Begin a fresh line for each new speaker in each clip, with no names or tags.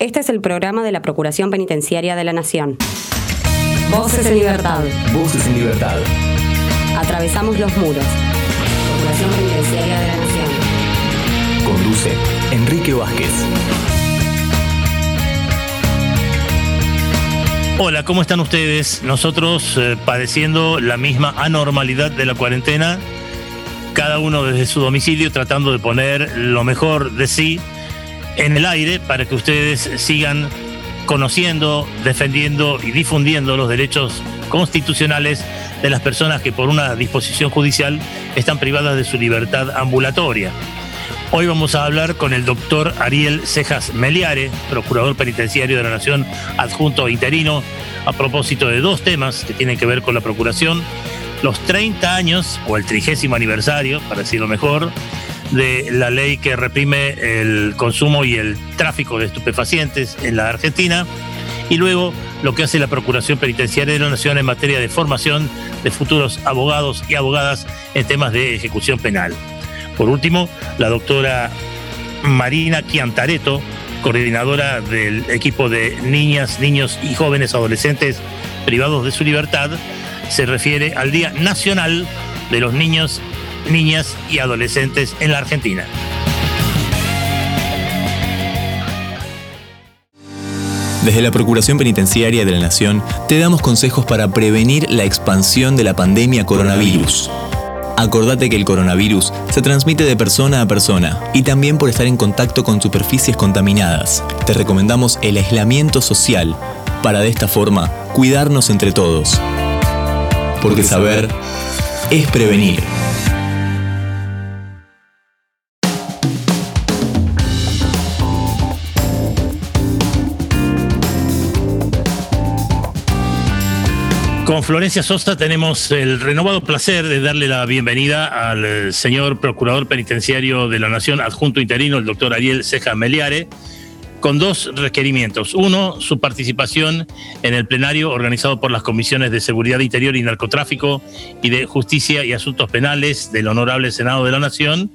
Este es el programa de la Procuración Penitenciaria de la Nación. Voces en libertad.
Voces en libertad.
Atravesamos los muros. Procuración Penitenciaria de la Nación.
Conduce Enrique Vázquez.
Hola, ¿cómo están ustedes? Nosotros eh, padeciendo la misma anormalidad de la cuarentena, cada uno desde su domicilio tratando de poner lo mejor de sí en el aire para que ustedes sigan conociendo, defendiendo y difundiendo los derechos constitucionales de las personas que por una disposición judicial están privadas de su libertad ambulatoria. Hoy vamos a hablar con el doctor Ariel Cejas Meliare, procurador penitenciario de la Nación adjunto interino, a propósito de dos temas que tienen que ver con la procuración, los 30 años o el trigésimo aniversario, para decirlo mejor, de la ley que reprime el consumo y el tráfico de estupefacientes en la Argentina y luego lo que hace la Procuración Penitenciaria de la Nación en materia de formación de futuros abogados y abogadas en temas de ejecución penal. Por último, la doctora Marina Chiantareto, coordinadora del equipo de niñas, niños y jóvenes adolescentes privados de su libertad, se refiere al Día Nacional de los Niños niñas y adolescentes en la Argentina.
Desde la Procuración Penitenciaria de la Nación te damos consejos para prevenir la expansión de la pandemia coronavirus. Acordate que el coronavirus se transmite de persona a persona y también por estar en contacto con superficies contaminadas. Te recomendamos el aislamiento social para de esta forma cuidarnos entre todos. Porque saber es prevenir.
Con Florencia Sosta tenemos el renovado placer de darle la bienvenida al eh, señor Procurador Penitenciario de la Nación, adjunto interino, el doctor Ariel Ceja Meliare, con dos requerimientos. Uno, su participación en el plenario organizado por las comisiones de Seguridad Interior y Narcotráfico y de Justicia y Asuntos Penales del Honorable Senado de la Nación.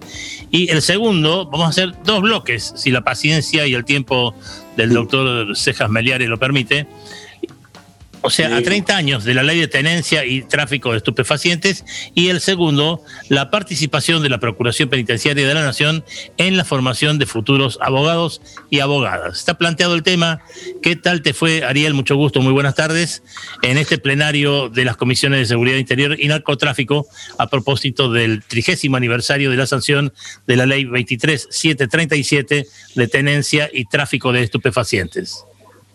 Y el segundo, vamos a hacer dos bloques, si la paciencia y el tiempo del doctor Cejas Meliare lo permite o sea, a 30 años de la ley de tenencia y tráfico de estupefacientes, y el segundo, la participación de la Procuración Penitenciaria de la Nación en la formación de futuros abogados y abogadas. Está planteado el tema. ¿Qué tal te fue, Ariel? Mucho gusto, muy buenas tardes. En este plenario de las Comisiones de Seguridad Interior y Narcotráfico, a propósito del trigésimo aniversario de la sanción de la ley 23737 de tenencia y tráfico de estupefacientes.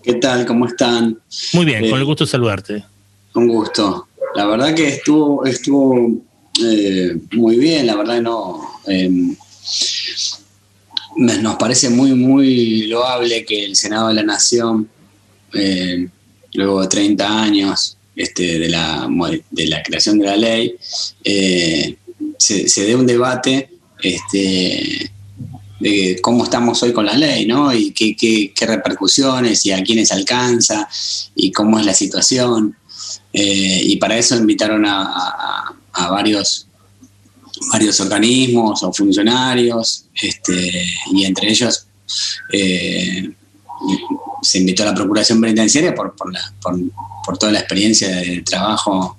¿Qué tal? ¿Cómo están?
Muy bien, con el eh, gusto de saludarte.
Con gusto. La verdad que estuvo, estuvo eh, muy bien, la verdad no. Em, nos parece muy, muy loable que el Senado de la Nación, eh, luego de 30 años este, de, la, de la creación de la ley, se, se dé un debate este, de cómo estamos hoy con la ley, ¿no? Y qué, repercusiones y a quiénes alcanza y cómo es la situación. Eh, y para eso invitaron a, varios, organismos o funcionarios, este, y entre ellos eh, se invitó a la Procuración Penitenciaria por, toda la experiencia de trabajo,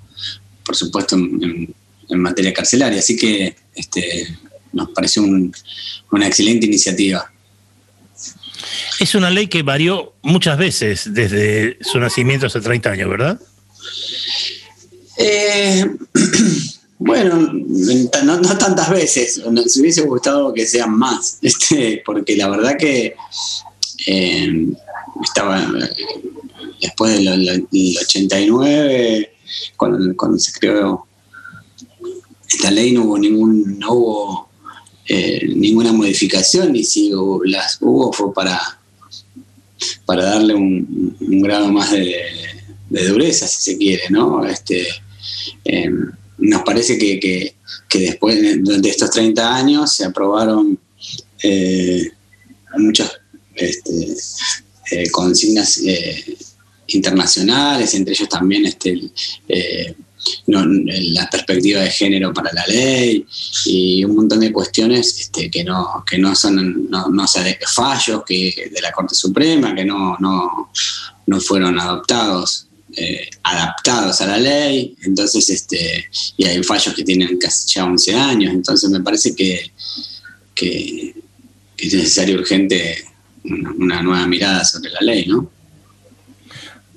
por supuesto, en, en materia carcelaria. Así que este, nos pareció una excelente iniciativa.
Es una ley que varió muchas veces desde su nacimiento hace 30 años, ¿verdad?
Eh, bueno, no, tantas veces. Nos hubiese gustado que sean más, este, porque la verdad que eh, estaba después del, 89, cuando, cuando, se creó esta ley, no hubo ningún, no hubo eh, ninguna modificación y si las hubo fue para, para darle un, grado más de, dureza, si se quiere, ¿no? Este, em, nos parece que, después, de estos 30 años, se aprobaron eh, muchas este, eh, consignas internacionales, entre ellos también este, la perspectiva de género para la ley y un montón de cuestiones este, que no que no son no, no fallos que de la Corte Suprema que no no, no fueron adoptados eh, adaptados a la ley. Entonces este y hay fallos que tienen casi ya 11 años. Entonces me parece que, que, es necesario urgente una nueva mirada sobre la ley no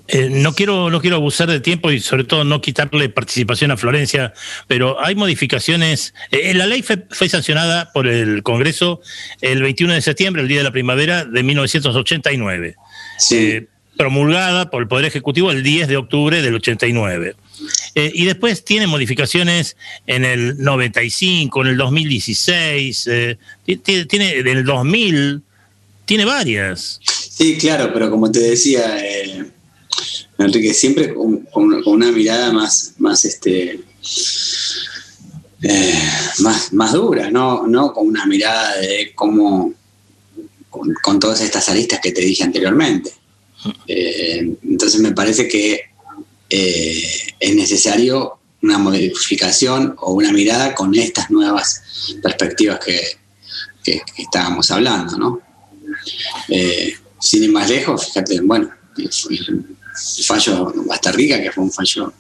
eh, no, quiero, no quiero abusar de tiempo y sobre todo no quitarle participación a Florencia, pero hay modificaciones. Eh, la ley fue, sancionada por el Congreso el 21 de septiembre, el día de la primavera de 1989. Eh, promulgada por el Poder Ejecutivo el 10 de octubre del 89. y después tiene modificaciones en el 95, en el 2016, tiene en el 2000, tiene varias.
Sí, claro, pero como te decía, Enrique, siempre con, una mirada más, más, este, eh, más, más dura, ¿no? no con una mirada de cómo, con, todas estas aristas que te dije anteriormente. Eh, entonces me parece que eh, es necesario una modificación o una mirada con estas nuevas perspectivas que, estábamos hablando, ¿no? sin ir más lejos, fíjate, bueno, fallo Basta Rica, que fue un fallo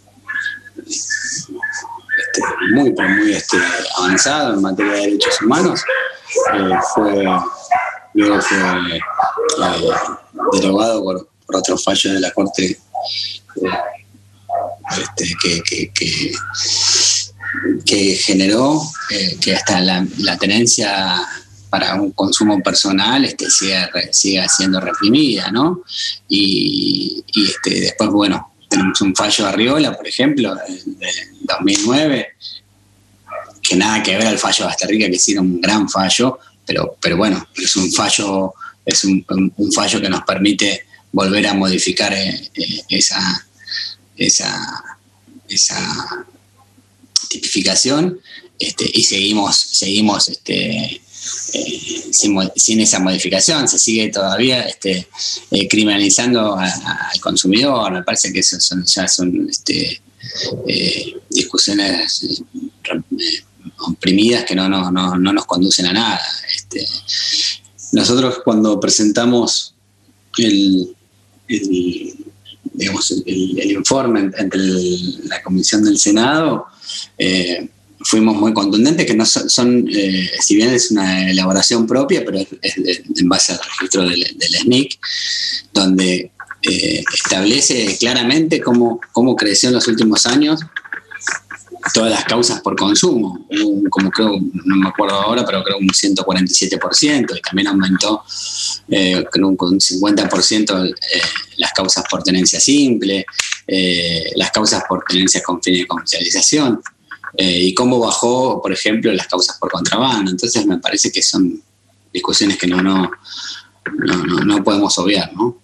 este, muy, muy este, avanzado en materia de derechos humanos, eh, fue, luego fue eh, derogado por, otro fallo de la Corte eh, este, que, que, generó que hasta la tenencia para un consumo personal este, siga, siendo reprimida, ¿no? Y, este, después, bueno, tenemos un fallo de Arriola, por ejemplo, del 2009, que nada que ver al fallo de Basterrica, que ha sido un gran fallo, pero, pero bueno, es un fallo, es un, fallo que nos permite volver a modificar eh, eh, esa, esa, esa tipificación este, y seguimos, seguimos este, eh, sin, esa modificación, se sigue todavía este, eh, criminalizando al consumidor. Me parece que eso son, ya son este, eh, discusiones oprimidas que no, nos conducen a nada. Este, nosotros cuando presentamos el, digamos, el, informe entre la Comisión del Senado, fuimos muy contundentes, que no son, eh, si bien es una elaboración propia, pero es, en base al registro del, SNIC, donde eh, establece claramente cómo, cómo creció en los últimos años todas las causas por consumo, como creo, no me acuerdo ahora, pero creo un 147%, y también aumentó eh, creo un 50% las causas por tenencia simple, las causas por tenencia con fines de comercialización. Eh, y cómo bajó, por ejemplo, las causas por contrabando. Entonces me parece que son discusiones que no, no, no, podemos obviar, ¿no?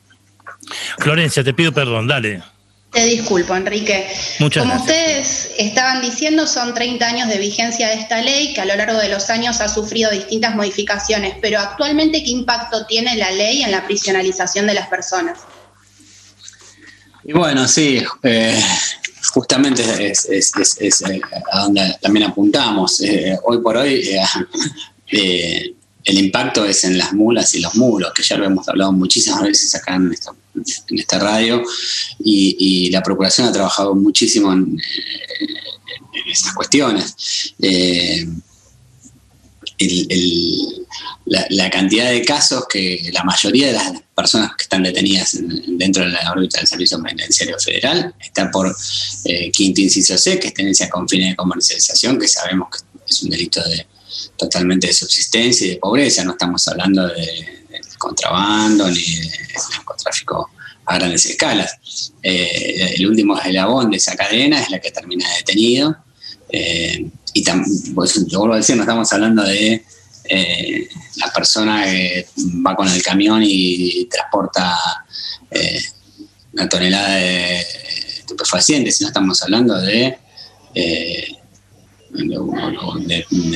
Florencia, te pido perdón, dale.
Te disculpo, Enrique.
Muchas
Como ustedes estaban diciendo, son 30 años de vigencia de esta ley que a lo largo de los años ha sufrido distintas modificaciones, pero actualmente, ¿qué impacto tiene la ley en la prisionalización de las personas?
Y bueno, sí, eh, justamente es, eh, a donde también apuntamos. Eh, hoy por hoy eh, el impacto es en las mulas y los mulos, que ya lo hemos hablado muchísimas veces acá en esta, radio, y, la Procuración ha trabajado muchísimo en, estas cuestiones. La, cantidad de casos que la mayoría de las personas que están detenidas dentro de la órbita del Servicio Penitenciario Federal está por eh, quinto inciso C, que es tenencia con fines de comercialización, que sabemos que es un delito de totalmente de subsistencia y de pobreza, no estamos hablando de, contrabando ni de narcotráfico a grandes escalas. Eh, el último eslabón de esa cadena es la que termina detenido. Eh, y pues, yo vuelvo a decir, no estamos hablando de eh, la persona que va con el camión y transporta eh, una tonelada de estupefacientes, sino estamos hablando de,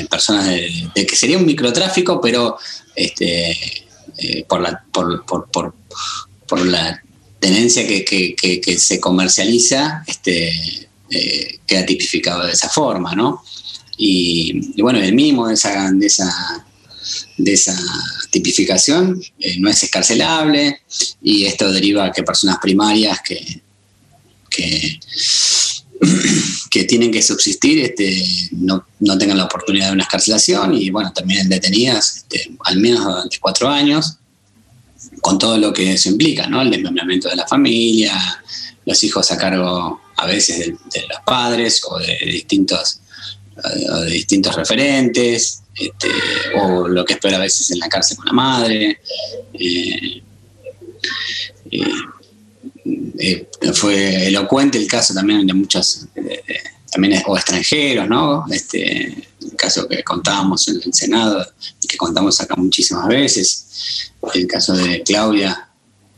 personas de, que sería un microtráfico, pero este, por, la, por, tenencia que, que, se comercializa, este, eh, queda tipificado de esa forma, ¿no? Y, bueno, el mínimo de esa, de esa, de esa tipificación eh, no es escarcelable y esto deriva que personas primarias que, que, tienen que subsistir este, no, tengan la oportunidad de una escarcelación y bueno, también detenidas este, al menos durante cuatro años con todo lo que eso implica, ¿no? El desmembramiento de la familia, los hijos a cargo a veces de, los padres o de distintos, de distintos referentes, este, o lo que espera a veces en la cárcel con la madre. Eh, eh, eh, fue elocuente el caso también de muchos, también o extranjeros, ¿no? Este, el caso que contábamos en el Senado y que contamos acá muchísimas veces, el caso de Claudia,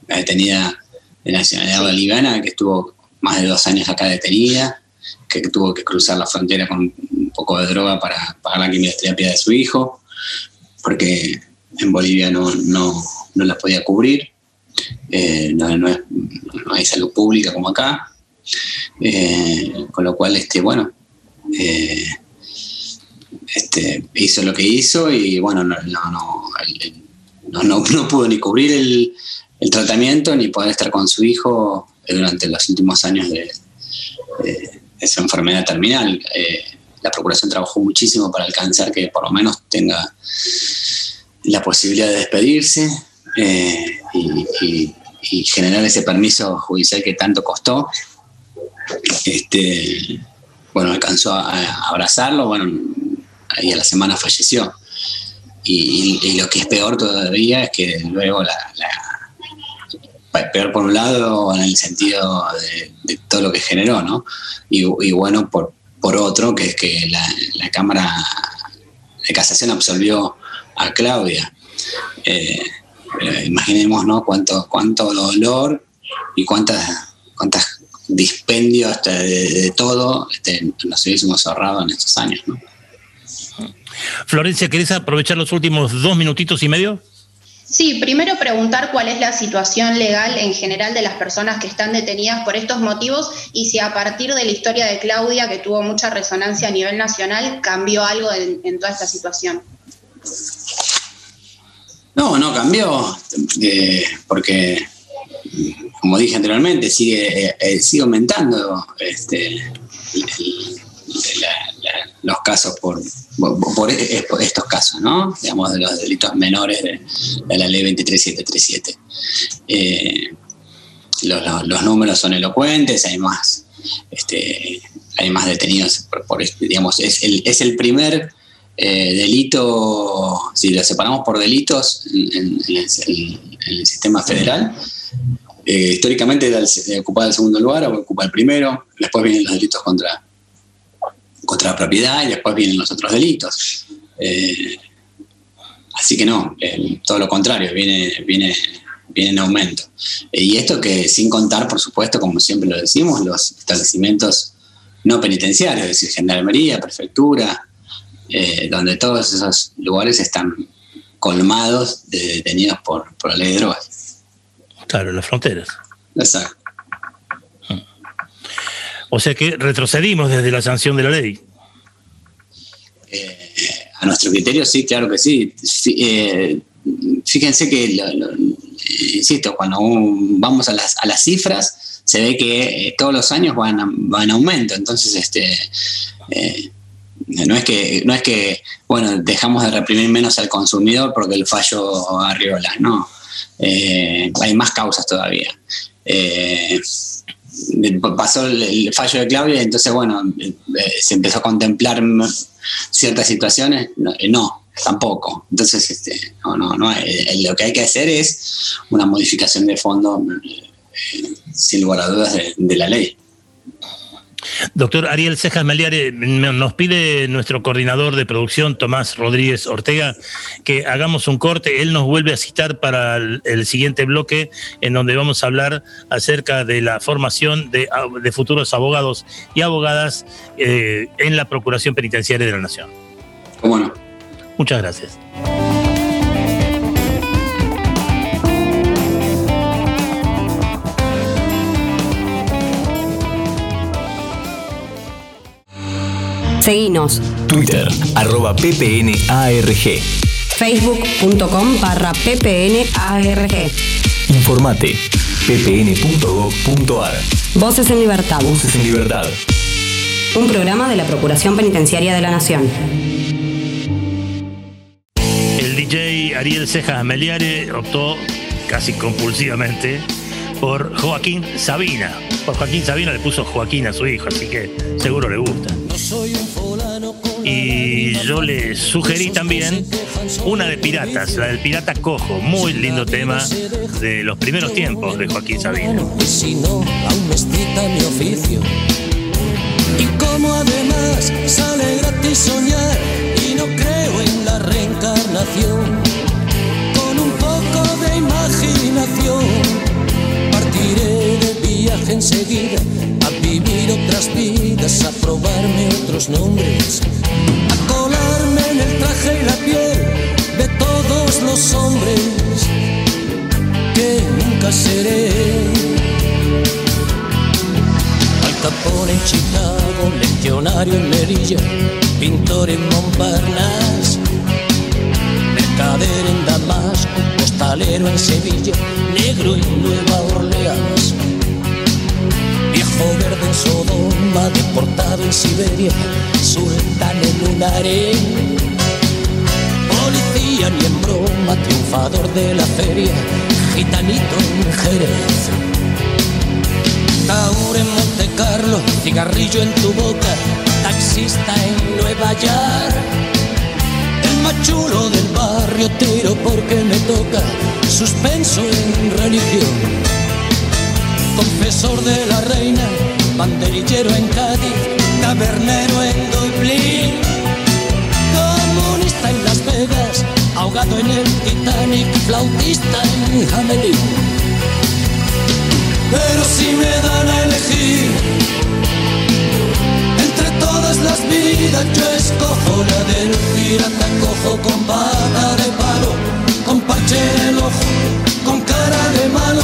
la detenida de nacionalidad boliviana, que estuvo más de dos años acá detenida, que tuvo que cruzar la frontera con un poco de droga para pagar la quimioterapia de su hijo, porque en Bolivia no, no, no la podía cubrir, eh, no, hay salud pública como acá, eh, con lo cual, este, bueno, eh, este, hizo lo que hizo y bueno, no, no, no pudo ni cubrir el tratamiento ni poder estar con su hijo durante los últimos años de, esa enfermedad terminal. Eh, la Procuración trabajó muchísimo para alcanzar que por lo menos tenga la posibilidad de despedirse eh, y, generar ese permiso judicial que tanto costó. Este, bueno, alcanzó a, abrazarlo, bueno, ahí a la semana falleció. Y, lo que es peor todavía es que luego la peor por un lado en el sentido de, todo lo que generó, ¿no? Y, bueno, por, por otro, que es que la, Cámara de Casación absolvió a Claudia. Eh, imaginemos, ¿no? Cuánto, cuánto dolor y cuántas, cuántas dispendios de, todo este, nos hubiésemos ahorrado en estos años, ¿no?
Florencia, ¿querés aprovechar los últimos dos minutitos y medio?
Sí, primero preguntar cuál es la situación legal en general de las personas que están detenidas por estos motivos y si a partir de la historia de Claudia, que tuvo mucha resonancia a nivel nacional, cambió algo en, toda esta situación.
No, no cambió, eh, porque, como dije anteriormente, sigue, eh, eh, sigue aumentando este, los casos por, por, estos casos, ¿no? Digamos, de los delitos menores de, la ley 23737. Eh, los, números son elocuentes, hay más, este, hay más detenidos, por, digamos, es el, es el primer eh, delito, si lo separamos por delitos en, el, sistema federal, eh, históricamente ocupa el segundo lugar o ocupa el primero, después vienen los delitos contra contra la propiedad y después vienen los otros delitos. Eh, así que no, eh, todo lo contrario, viene, viene, viene en aumento. Eh, y esto que sin contar, por supuesto, como siempre lo decimos, los establecimientos no penitenciarios, es decir, gendarmería, prefectura, donde todos esos lugares están colmados de detenidos por, por la ley de drogas.
Claro, las fronteras.
Exacto.
O sea que retrocedimos desde la sanción de la ley.
Eh, a nuestro criterio, sí, claro que sí. Eh, fíjense que, insisto, cuando vamos a las, a las cifras, se ve que eh, todos los años van, van en aumento. Entonces, este, no es que, no es que, bueno, dejamos de reprimir menos al consumidor porque el fallo arriola, no. hay más causas todavía pasó el, fallo de Claudia, entonces, bueno, eh, se empezó a contemplar ciertas situaciones. No, eh, tampoco. Entonces, este, no, no, no, eh, lo que hay que hacer es una modificación de fondo, sin lugar a dudas, de la ley.
Doctor Ariel Cejas Meliare, nos pide nuestro coordinador de producción, Tomás Rodríguez Ortega, que hagamos un corte. Él nos vuelve a citar para el, siguiente bloque, en donde vamos a hablar acerca de la formación de, futuros abogados y abogadas eh, en la Procuración Penitenciaria de la Nación.
¿Cómo
Muchas gracias.
Seguinos.
Twitter, arroba ppnarg.
Facebook.com barra ppnarg.
Informate, ppn.gov.ar.
Voces en Libertad.
Voces en Libertad.
Un programa de la Procuración Penitenciaria de la Nación.
El DJ Ariel Cejas Meliare optó casi compulsivamente por Joaquín Sabina. Por Joaquín Sabina le puso Joaquín a su hijo, así que seguro le gusta. Y yo le sugerí también una de Piratas, la del Pirata Cojo, muy lindo tema de los primeros tiempos de Joaquín Sabina.
Si no, aún mi oficio. Y como además sale gratis soñar y no creo en la reencarnación, con un poco de imaginación nombres, a colarme en el traje y la piel de todos los hombres que nunca seré. Al Capone en Chicago, legionario en Melilla, pintor en Montparnasse, mercader en Damasco, costalero en Sevilla, negro en Nueva Orleans, viejo verde en Sodoma, deportado en Siberia, sultán en un harén, policía ni en broma, triunfador de la feria, gitanito en Jerez. Taur en Monte Carlo, cigarrillo en tu boca, taxista en Nueva York. El más chulo del barrio tiro porque me toca, suspenso en religión. Confesor de la reina, banderillero en Cádiz, tabernero en Dublín. Comunista en Las Vegas, ahogado en el Titanic, flautista en Hamelin. Pero si me dan a elegir entre todas las vidas, yo escojo la del pirata cojo con pata de palo, con parche en el ojo, con cara de malo,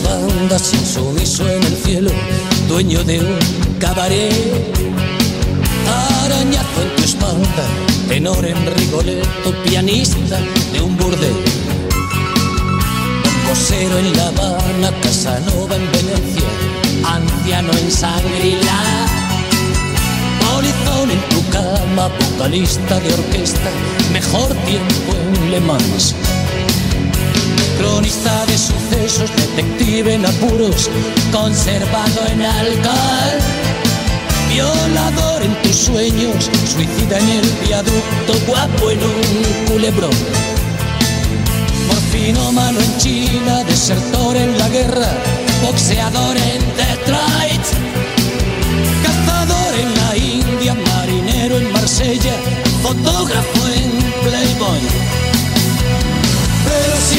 tres bandas, insumiso en el cielo, dueño de un cabaret. Arañazo en tu espalda, tenor en Rigoletto, pianista de un burdel. Cosero en La Habana, Casanova en Venecia, anciano en Sangrila. Polizón en tu cama, vocalista de orquesta, mejor tiempo en Le Mans. Cronista de sucesos, detective en apuros, conservado en alcohol. Violador en tus sueños, suicida en el viaducto, guapo en un culebrón. Morfinómano en China, desertor en la guerra, boxeador en Detroit, cazador en la India, marinero en Marsella, fotógrafo en Playboy.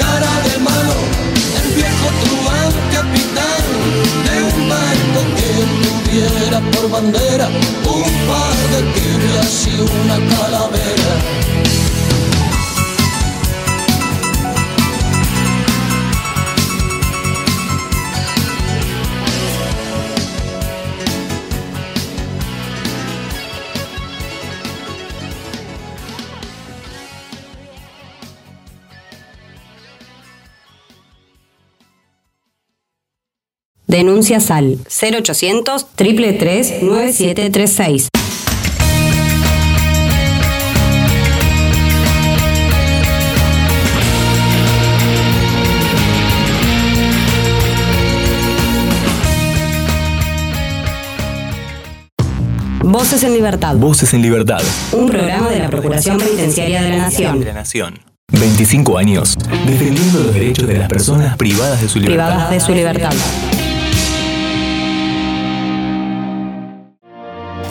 cara de malo, el viejo truán capitán de un barco que tuviera por bandera un par de tibias y una calavera.
Denuncias al 0800 333 9736. Voces en Libertad.
Voces en Libertad.
Un programa de la Procuración Penitenciaria de la Nación.
De la Nación. 25 años defendiendo los derechos de las personas privadas de su libertad.
Privadas de su libertad.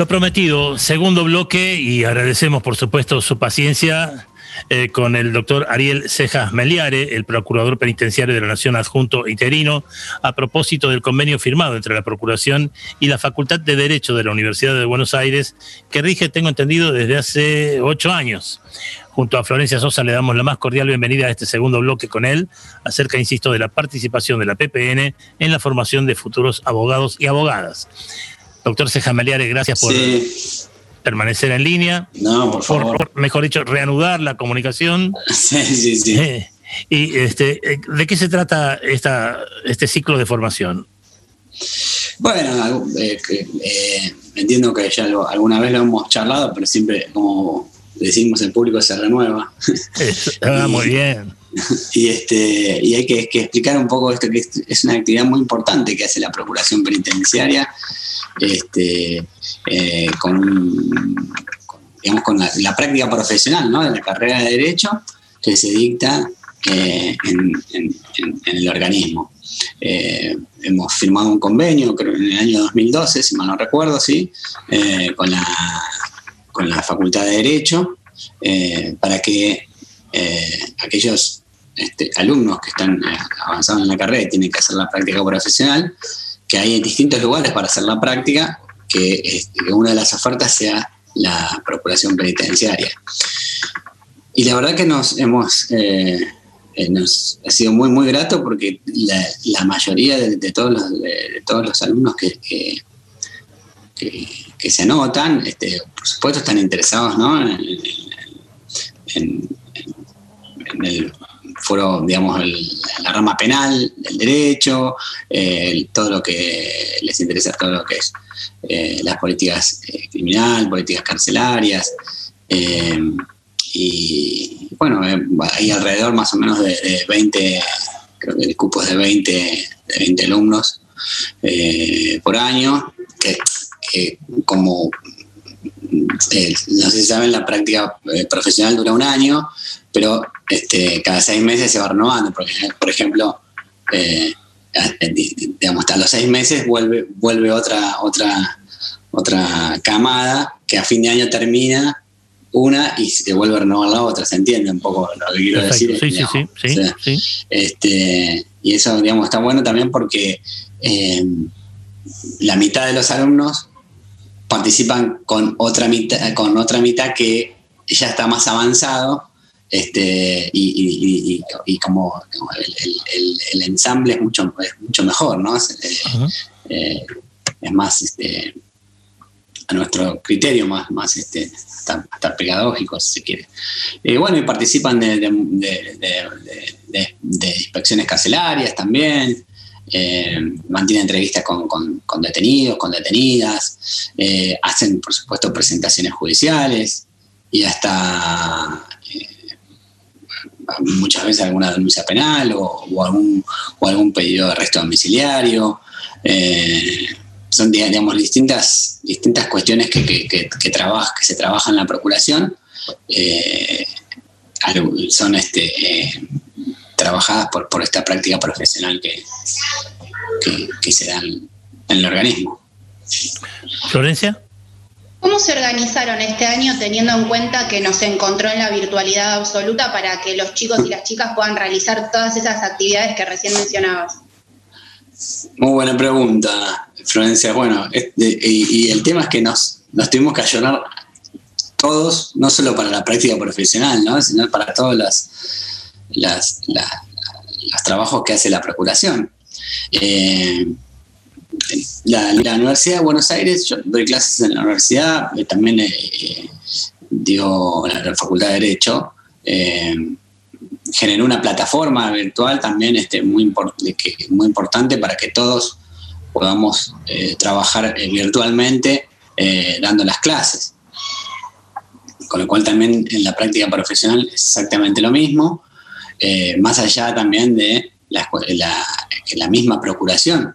Lo prometido, segundo bloque y agradecemos por supuesto su paciencia eh, con el doctor Ariel Cejas Meliare, el procurador penitenciario de la Nación adjunto interino, a propósito del convenio firmado entre la Procuración y la Facultad de Derecho de la Universidad de Buenos Aires, que rige, tengo entendido, desde hace ocho años. Junto a Florencia Sosa le damos la más cordial bienvenida a este segundo bloque con él, acerca, insisto, de la participación de la PPN en la formación de futuros abogados y abogadas. Doctor Cejas Meliare, gracias por
Sí,
permanecer en línea.
no, por favor.
por, mejor dicho, reanudar la comunicación.
Sí, sí, sí.
Eh, y este, eh, ¿de qué se trata esta, este ciclo de formación?
Bueno, eh, eh, entiendo que ya lo- alguna vez lo hemos charlado, pero siempre, como decimos, el público se renueva.
Ah, muy bien.
y este y hay que, que explicar un poco esto, que es, es una actividad muy importante que hace la Procuración Penitenciaria, este, eh, con, la, práctica profesional de la carrera de Derecho que se dicta eh, en, el organismo. Eh, hemos firmado un convenio, creo en el año 2012, si mal no recuerdo, ¿sí? Con, la, con la Facultad de Derecho, para que aquellos este, alumnos que están avanzados en la carrera y tienen que hacer la práctica profesional, que hay distintos lugares para hacer la práctica, que, este, que una de las ofertas sea la procuración penitenciaria. Y la verdad que nos hemos eh, eh, nos ha sido muy muy grato porque la, mayoría de, todos los todos los alumnos que, que, se anotan, este, por supuesto están interesados ¿no? en, en- en el foro, digamos, el- la rama penal del derecho, eh, todo lo que les interesa, todo lo que es eh, las políticas eh, criminal, políticas carcelarias. eh, y bueno, hay alrededor más o menos de, de 20, creo que el cupo es de 20, de 20 alumnos por año, que, como no sé si saben, la práctica profesional dura un año, pero este, cada seis meses se va renovando, porque, por ejemplo, eh, digamos, hasta los seis meses vuelve, vuelve otra, otra, otra camada que a fin de año termina una y se vuelve a renovar la otra, ¿se entiende un poco lo que quiero
Perfecto.
decir?
Sí, sí, sí,
Digamos,
sí,
o sea,
sí.
este, y eso, digamos, está bueno también porque eh, la mitad de los alumnos participan con otra mitad, con otra mitad que ya está más avanzado. Este, y, y- y- como, como el, el- ensamble es mucho, es mucho mejor, ¿no? Es, eh, eh, es más este, a nuestro criterio, más, más este, hasta, hasta pedagógico, si se quiere. Eh, bueno, y participan de, de- de- inspecciones carcelarias también, eh, mantienen entrevistas con, con- con detenidos, con detenidas, hacen, por supuesto, presentaciones judiciales y hasta muchas veces alguna denuncia penal o, algún, o algún pedido de arresto domiciliario. Eh, son digamos distintas distintas cuestiones que, que, que, que, trabaja, que se trabajan en la procuración eh, son este eh, trabajadas por, por esta práctica profesional que, que, se da en el organismo.
Florencia.
¿Cómo se organizaron este año teniendo en cuenta que nos encontró en la virtualidad absoluta para que los chicos y las chicas puedan realizar todas esas actividades que recién mencionabas?
Muy buena pregunta, Florencia. Bueno, y, el tema es que nos, nos tuvimos que ayunar todos, no solo para la práctica profesional, ¿no? sino para todas las, las, los trabajos que hace la Procuración. Eh, la, Universidad de Buenos Aires, yo doy clases en la universidad, eh, también eh, digo, la, Facultad de Derecho, generó una plataforma virtual también este, muy, muy importante para que todos podamos trabajar virtualmente dando las clases. Con lo cual también en la práctica profesional es exactamente lo mismo. Eh, más allá también de la, la misma procuración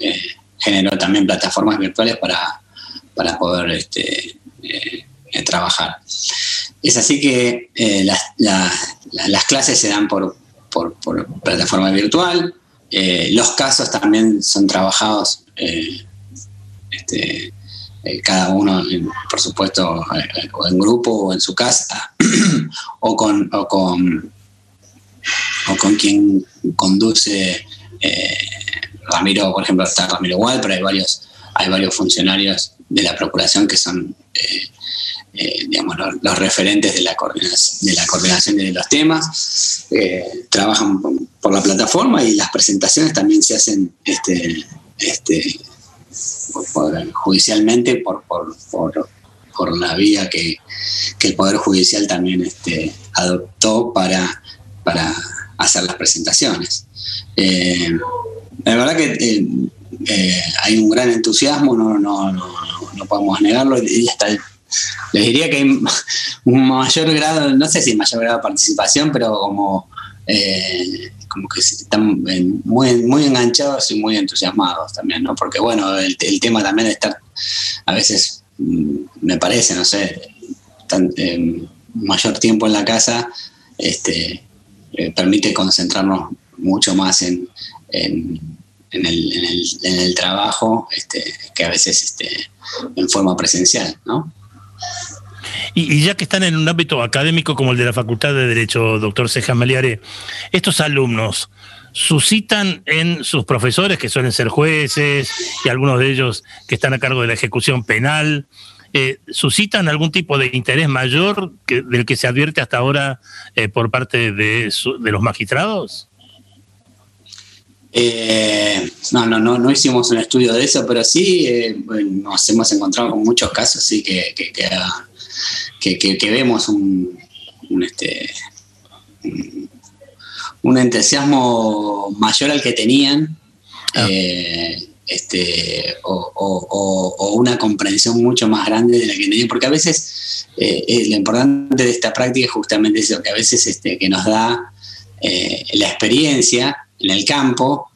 eh, generó también plataformas virtuales para, para poder este, eh, trabajar. Es así que las clases se dan por, por, plataforma virtual, los casos también son trabajados este, cada uno, por supuesto, en grupo o en su casa, o con, o con o con quien conduce eh, Ramiro, por ejemplo, está Ramiro Wall, pero hay varios, hay varios funcionarios de la Procuración que son eh, eh, digamos, los, referentes de la, coordinación, de los temas, trabajan por, la plataforma y las presentaciones también se hacen este, este, judicialmente por, por, por, la vía que, que, el Poder Judicial también este, adoptó para para hacer las presentaciones. Eh, la verdad que eh, eh, hay un gran entusiasmo, no, no, no, podemos negarlo, y hasta les diría que hay un mayor grado, no sé si mayor grado de participación, pero como, como que están muy, muy enganchados y muy entusiasmados también, ¿no? Porque bueno, el, tema también de estar a veces, mm, me parece, no sé, mayor tiempo en la casa, este, eh, permite concentrarnos mucho más en, en, el, trabajo este, que a veces este, en forma presencial, ¿no?
Y, ya que están en un ámbito académico como el de la Facultad de Derecho, doctor Ceja Meliare, estos alumnos suscitan en sus profesores, que suelen ser jueces, y algunos de ellos que están a cargo de la ejecución penal, eh, suscitan algún tipo de interés mayor que, del que se advierte hasta ahora eh, por parte de, los magistrados?
Eh, no, no, no, no hicimos un estudio de eso, pero sí nos hemos encontrado con muchos casos, sí, que, que, vemos un, este, un, entusiasmo mayor al que tenían. Ah este, o, una comprensión mucho más grande de la que tenía, porque a veces eh, eh, lo importante de esta práctica es justamente eso, que a veces este, que nos da eh, la experiencia en el campo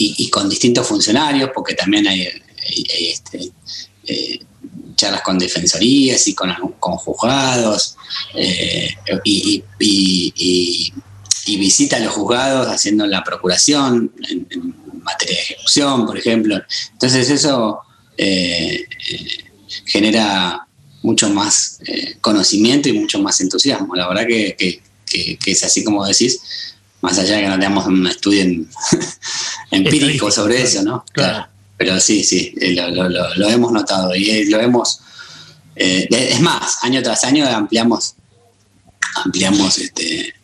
y, con distintos funcionarios, porque también hay, este, charlas con defensorías y con, con juzgados y visita a los juzgados haciendo la procuración en, materia de ejecución, por ejemplo. Entonces eso eh, eh, genera mucho más eh, conocimiento y mucho más entusiasmo. La verdad que, es así como decís, más allá de que no tengamos un estudio empírico sobre eso, ¿no? Claro. Pero sí, sí, lo, hemos notado y lo hemos... es más, año tras año ampliamos ampliamos este,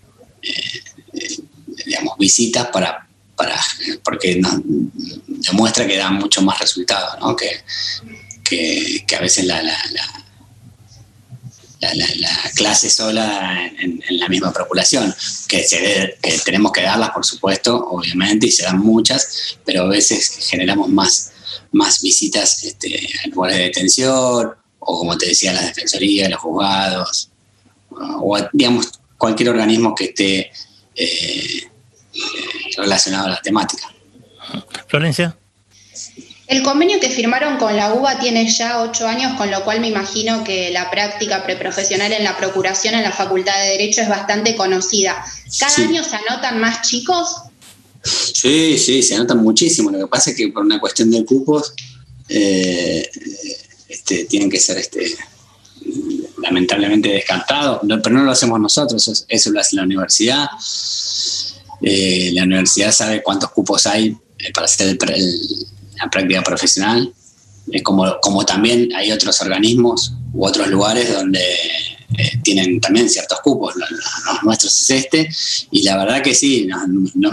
digamos, visitas para, para porque demuestra que da mucho más resultado, ¿no? que, que, a veces la, la, la, clase sola en, la misma procuración, que, se que tenemos que darlas, por supuesto, obviamente, y se dan muchas, pero a veces generamos más, más visitas este, en lugares de detención, o como te decía, las defensorías, los juzgados, o digamos cualquier organismo que esté eh, relacionado a la temática.
Florencia.
El convenio que firmaron con la UBA tiene ya ocho años, con lo cual me imagino que la práctica preprofesional en la procuración en la Facultad de Derecho es bastante conocida. ¿Cada año se anotan más chicos?
Sí, sí, se anotan muchísimo. Lo que pasa es que por una cuestión de cupos eh, este, tienen que ser este, lamentablemente descartados, pero no lo hacemos nosotros, eso lo hace la universidad. Eh, la universidad sabe cuántos cupos hay eh, para hacer la práctica profesional, como, como también hay otros organismos u otros lugares donde eh, tienen también ciertos cupos, los, nuestros es este, y la verdad que sí, nos,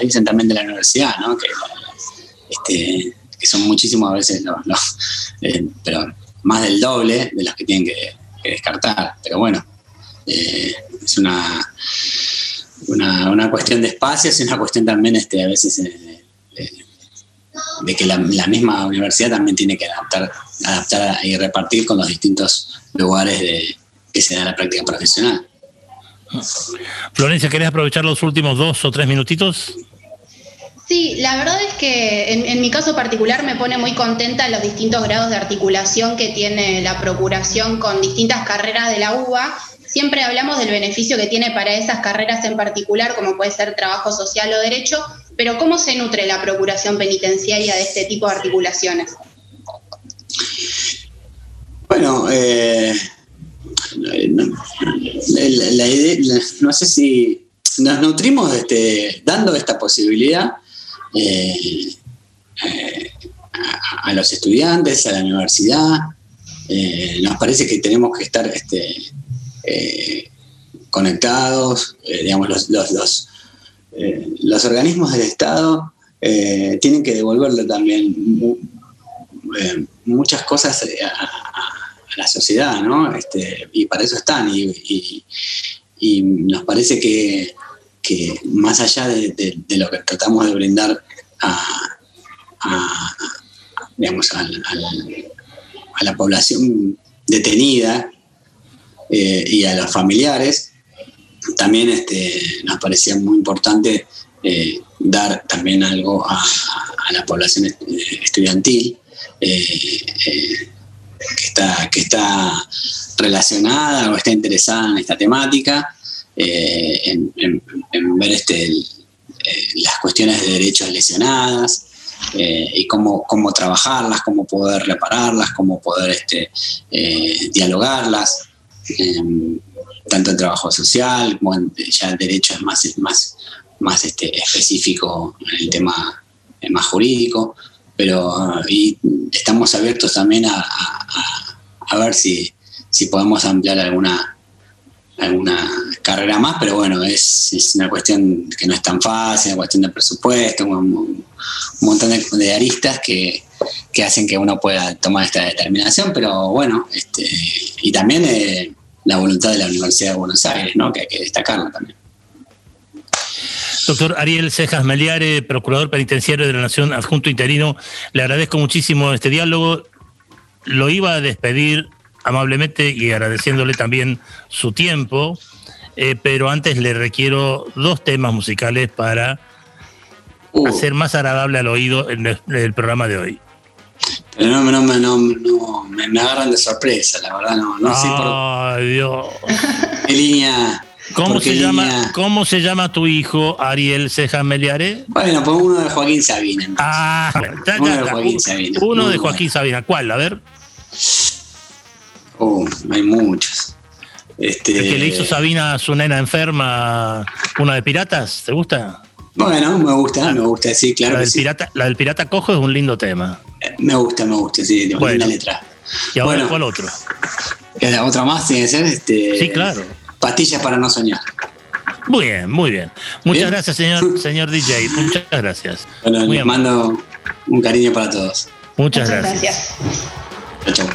dicen también de la universidad, ¿no? que, este, son muchísimos a veces los, pero más del doble de los que tienen que, descartar, pero bueno, es una, una, cuestión de espacios y una cuestión también este, a veces de que la, misma universidad también tiene que adaptar, adaptar y repartir con los distintos lugares de, que se da la práctica profesional.
Florencia, ¿querés aprovechar los últimos dos o tres minutitos?
Sí, la verdad es que en, mi caso particular me pone muy contenta los distintos grados de articulación que tiene la Procuración con distintas carreras de la UBA. Siempre hablamos del beneficio que tiene para esas carreras en particular, como puede ser trabajo social o derecho, pero ¿cómo se nutre la Procuración Penitenciaria de este tipo de articulaciones?
Bueno, eh, la, idea, no sé si nos nutrimos este, dando esta posibilidad eh, eh, a, los estudiantes, a la universidad. nos parece que tenemos que estar este, conectados, digamos, los, los eh, los organismos del Estado eh, tienen que devolverle también eh, muchas cosas a, la sociedad, ¿no? Este, y para eso están. Y, nos parece que, más allá de, lo que tratamos de brindar a, digamos, a, la población detenida y a los familiares, también este, nos parecía muy importante eh, dar también algo a, la población estudiantil eh, eh, que, está, que está relacionada o está interesada en esta temática, en, ver este, las cuestiones de derechos lesionadas. y cómo, cómo trabajarlas, cómo poder repararlas, cómo poder este, dialogarlas tanto en trabajo social como en, ya el derecho es más, más, más este, específico en el tema más jurídico, pero y estamos abiertos también a, a, ver si, si podemos ampliar alguna alguna carrera más, pero bueno, es, es, una cuestión que no es tan fácil, una cuestión de presupuesto, un, montón de, aristas que, que, hacen que uno pueda tomar esta determinación, pero bueno, este, y también eh, la voluntad de la Universidad de Buenos Aires, ¿no? que hay que destacarlo también.
Doctor Ariel Cejas Meliare, procurador penitenciario de la Nación, adjunto interino, le agradezco muchísimo este diálogo. Lo iba a despedir amablemente y agradeciéndole también su tiempo, eh, pero antes le requiero dos temas musicales para uh. hacer más agradable al oído el programa de hoy.
Pero no, no, no, no me, agarran de sorpresa, la verdad, no, no sé por
Ay, Dios.
qué línea.
¿Cómo se, llama, ¿Cómo se llama tu hijo, Ariel Cejas Meliare?
Bueno, pues uno de Joaquín Sabina.
Ah, uno de Joaquín Sabina. Uno de Joaquín Sabina. ¿Cuál? A ver.
Oh, hay muchos. Este...
¿El que le hizo Sabina a su nena enferma, una de piratas? ¿Te gusta?
Bueno, me gusta, me gusta, sí, claro.
La, del, Pirata, la del pirata cojo es un lindo tema.
Me gusta, me gusta, sí, tiene una letra.
¿Y ahora cuál otro?
Otra más tiene que ser este.
Sí, claro.
Pastillas para no soñar.
Muy bien, muy bien. Muchas gracias, señor, señor DJ. Muchas gracias.
Bueno, les mando un cariño para todos.
Muchas, gracias.
gracias. Chao,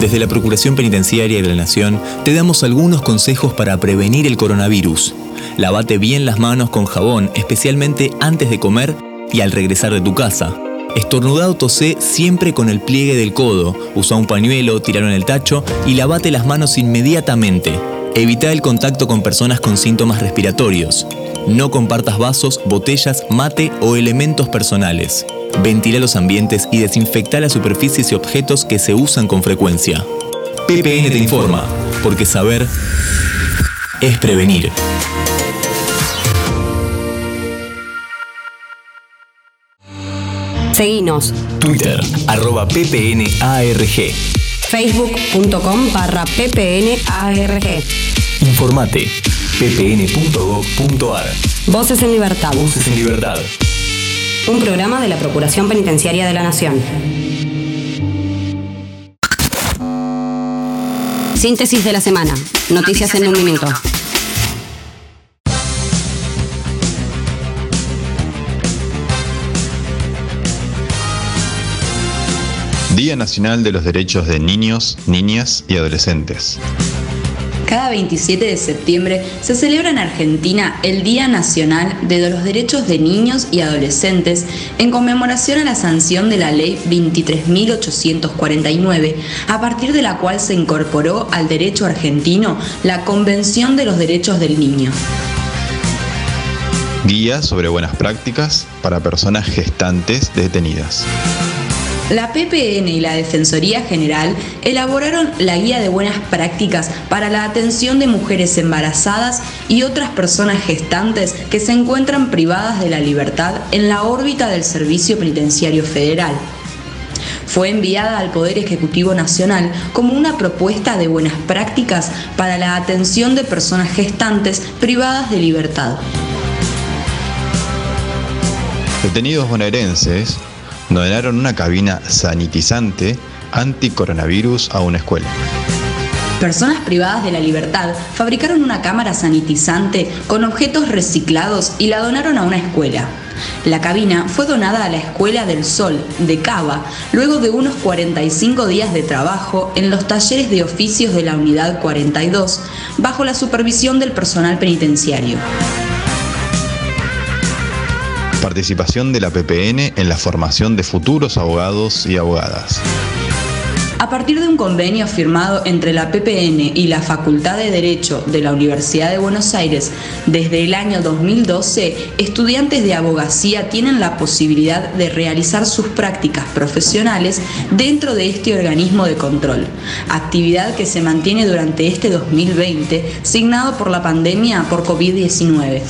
Desde la Procuración Penitenciaria de la Nación te damos algunos consejos para prevenir el coronavirus. Lavate bien las manos con jabón, especialmente antes de comer y al regresar de tu casa. Estornudado tosé siempre con el pliegue del codo. Usa un pañuelo, tiralo en el tacho y lavate las manos inmediatamente. Evita el contacto con personas con síntomas respiratorios. No compartas vasos, botellas, mate o elementos personales. Ventila los ambientes y desinfecta las superficies y objetos que se usan con frecuencia. PPN te informa, porque saber es prevenir.
Seguinos.
Twitter, arroba ppnarg.
Facebook.com barra ppnarg.
Informate ppn.gov.ar.
Voces en Libertad.
Voces en Libertad.
Un programa de la Procuración Penitenciaria de la Nación. Síntesis de la semana. Noticias en un minuto.
Día Nacional de los Derechos de Niños, Niñas y Adolescentes.
Cada 27 de septiembre se celebra en Argentina el Día Nacional de los Derechos de Niños y Adolescentes en conmemoración a la sanción de la Ley 23.849, a partir de la cual se incorporó al derecho argentino la Convención de los Derechos del Niño.
Guía sobre buenas prácticas para personas gestantes detenidas.
La PPN y la Defensoría General elaboraron la Guía de Buenas Prácticas para la atención de mujeres embarazadas y otras personas gestantes que se encuentran privadas de la libertad en la órbita del Servicio Penitenciario Federal. Fue enviada al Poder Ejecutivo Nacional como una propuesta de buenas prácticas para la atención de personas gestantes privadas de libertad.
Detenidos bonaerenses donaron una cabina sanitizante anti-coronavirus a una escuela.
Personas privadas de la libertad fabricaron una cámara sanitizante con objetos reciclados y la donaron a una escuela. La cabina fue donada a la Escuela del Sol de Cava luego de unos 45 días de trabajo en los talleres de oficios de la Unidad 42 bajo la supervisión del personal penitenciario.
Participación de la PPN en la formación de futuros abogados y abogadas.
A partir de un convenio firmado entre la PPN y la Facultad de Derecho de la Universidad de Buenos Aires, desde el año 2012, estudiantes de abogacía tienen la posibilidad de realizar sus prácticas profesionales dentro de este organismo de control, actividad que se mantiene durante este 2020, signado por la pandemia por COVID-19.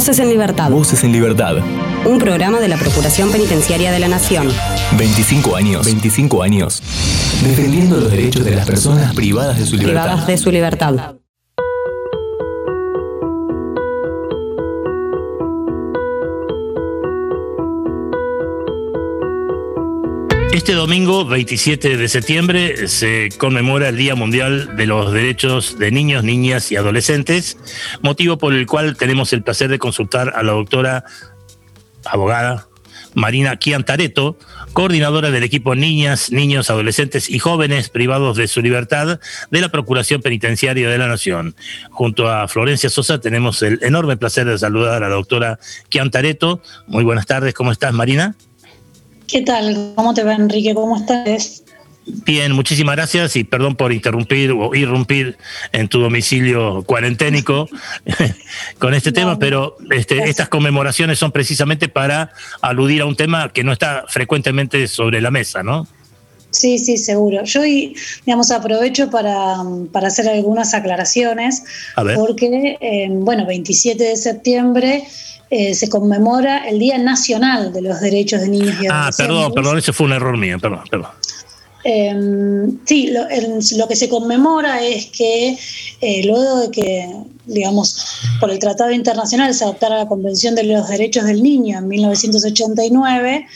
Voces en Libertad.
Voces en Libertad.
Un programa de la Procuración Penitenciaria de la Nación.
25 años. 25 años. Defendiendo los derechos de las personas privadas de su libertad.
Privadas de su libertad.
Este domingo 27 de septiembre se conmemora el Día Mundial de los Derechos de Niños, Niñas y Adolescentes, motivo por el cual tenemos el placer de consultar a la doctora abogada Marina Chiantareto, coordinadora del equipo Niñas, Niños, Adolescentes y Jóvenes privados de su libertad de la Procuración Penitenciaria de la Nación. Junto a Florencia Sosa tenemos el enorme placer de saludar a la doctora Chiantareto. Muy buenas tardes, ¿cómo estás Marina?
¿Qué tal? ¿Cómo te va, Enrique? ¿Cómo estás?
Bien, muchísimas gracias y perdón por interrumpir o irrumpir en tu domicilio cuarenténico con este tema, pero este, estas conmemoraciones son precisamente para aludir a un tema que no está frecuentemente sobre la mesa, ¿no?
Sí, sí, seguro. Yo, digamos, aprovecho para, hacer algunas aclaraciones, porque, eh, bueno, 27 de septiembre eh, se conmemora el Día Nacional de los Derechos de Niños y Adolescentes.
Ah, perdón, perdón, ese fue un error mío, perdón, perdón.
Em, sí, lo, que se conmemora es que eh, luego de que, digamos, por el Tratado Internacional se adoptara la Convención de los Derechos del Niño en 1989,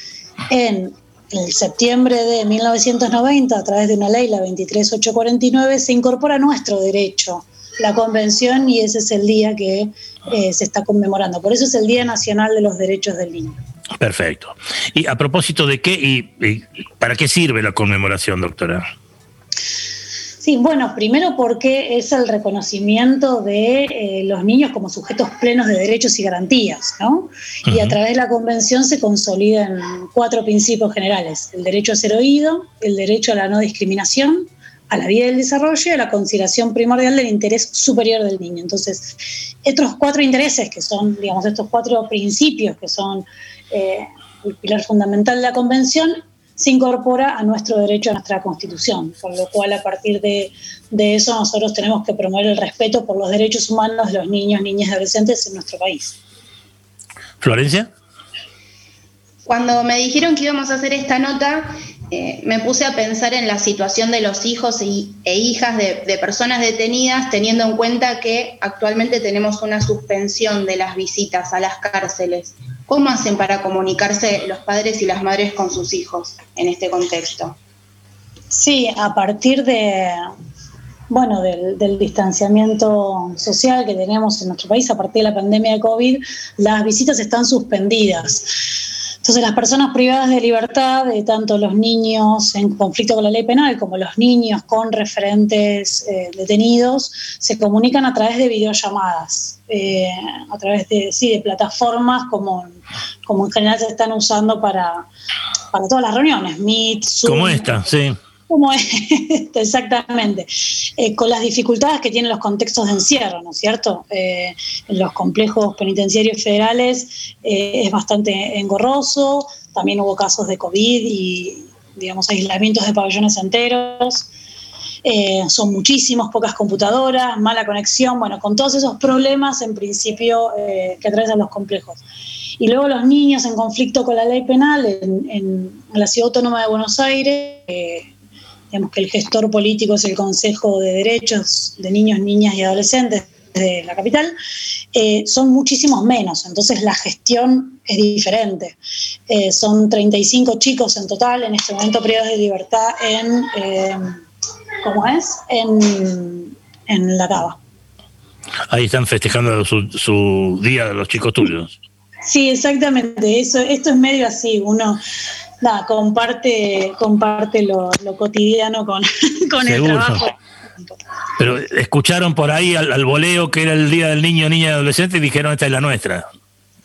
en el septiembre de 1990, a través de una ley, la 23849, se incorpora nuestro derecho la convención y ese es el día que eh, se está conmemorando. Por eso es el Día Nacional de los Derechos del Niño.
Perfecto. Y a propósito de qué y, para qué sirve la conmemoración, doctora.
Sí, bueno, primero porque es el reconocimiento de eh, los niños como sujetos plenos de derechos y garantías, ¿no? Y a través de la convención se consolidan cuatro principios generales: el derecho a ser oído, el derecho a la no discriminación, a la vida del desarrollo y a la consideración primordial del interés superior del niño. Entonces, estos cuatro intereses, que son, digamos, estos cuatro principios que son eh, el pilar fundamental de la Convención, se incorpora a nuestro derecho, a nuestra Constitución, por lo cual a partir de, de eso nosotros tenemos que promover el respeto por los derechos humanos de los niños, niñas y adolescentes en nuestro país.
Florencia.
Cuando me dijeron que íbamos a hacer esta nota, eh, me puse a pensar en la situación de los hijos e hijas de, personas detenidas, teniendo en cuenta que actualmente tenemos una suspensión de las visitas a las cárceles. ¿Cómo hacen para comunicarse los padres y las madres con sus hijos en este contexto?
Sí, a partir de, bueno, del, del, distanciamiento social que tenemos en nuestro país a partir de la pandemia de COVID, las visitas están suspendidas. Entonces, las personas privadas de libertad, de tanto los niños en conflicto con la ley penal como los niños con referentes eh, detenidos, se comunican a través de videollamadas, eh, a través de, sí, de plataformas como, como en general se están usando para, para todas las reuniones, Meet, Zoom.
Como esta, sí
como es, exactamente, eh, con las dificultades que tienen los contextos de encierro, ¿no es cierto? Eh, en los complejos penitenciarios federales eh, es bastante engorroso, también hubo casos de COVID y, digamos, aislamientos de pabellones enteros. son muchísimos, pocas computadoras, mala conexión, bueno, con todos esos problemas en principio que atraviesan los complejos. Y luego los niños en conflicto con la ley penal en, en la Ciudad Autónoma de Buenos Aires, Digamos que el gestor político es el Consejo de Derechos de Niños, Niñas y Adolescentes de la capital, eh, son muchísimos menos, entonces la gestión es diferente. Eh, son 35 chicos en total, en este momento privados de libertad en, eh, ¿cómo es? En, en La Cava.
Ahí están festejando su, su, día de los chicos tuyos.
Sí, exactamente. Eso, esto es medio así. Uno nada, comparte, comparte lo, cotidiano con, con el trabajo.
Pero escucharon por ahí al, al, voleo que era el Día del Niño, Niña y Adolescente y dijeron, esta es la nuestra.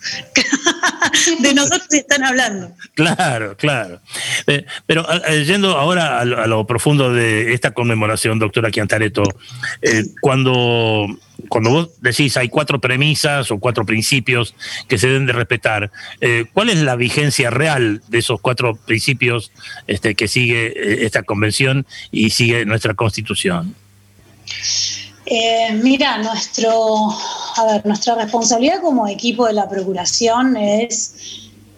de nosotros están hablando.
Claro, claro. Eh, pero eh, yendo ahora a lo, profundo de esta conmemoración, doctora Chiantareto, eh, cuando, cuando vos decís hay cuatro premisas o cuatro principios que se deben de respetar, ¿cuál es la vigencia real de esos cuatro principios este, que sigue esta convención y sigue nuestra constitución?
Eh, mira, nuestro, a ver, nuestra responsabilidad como equipo de la Procuración es,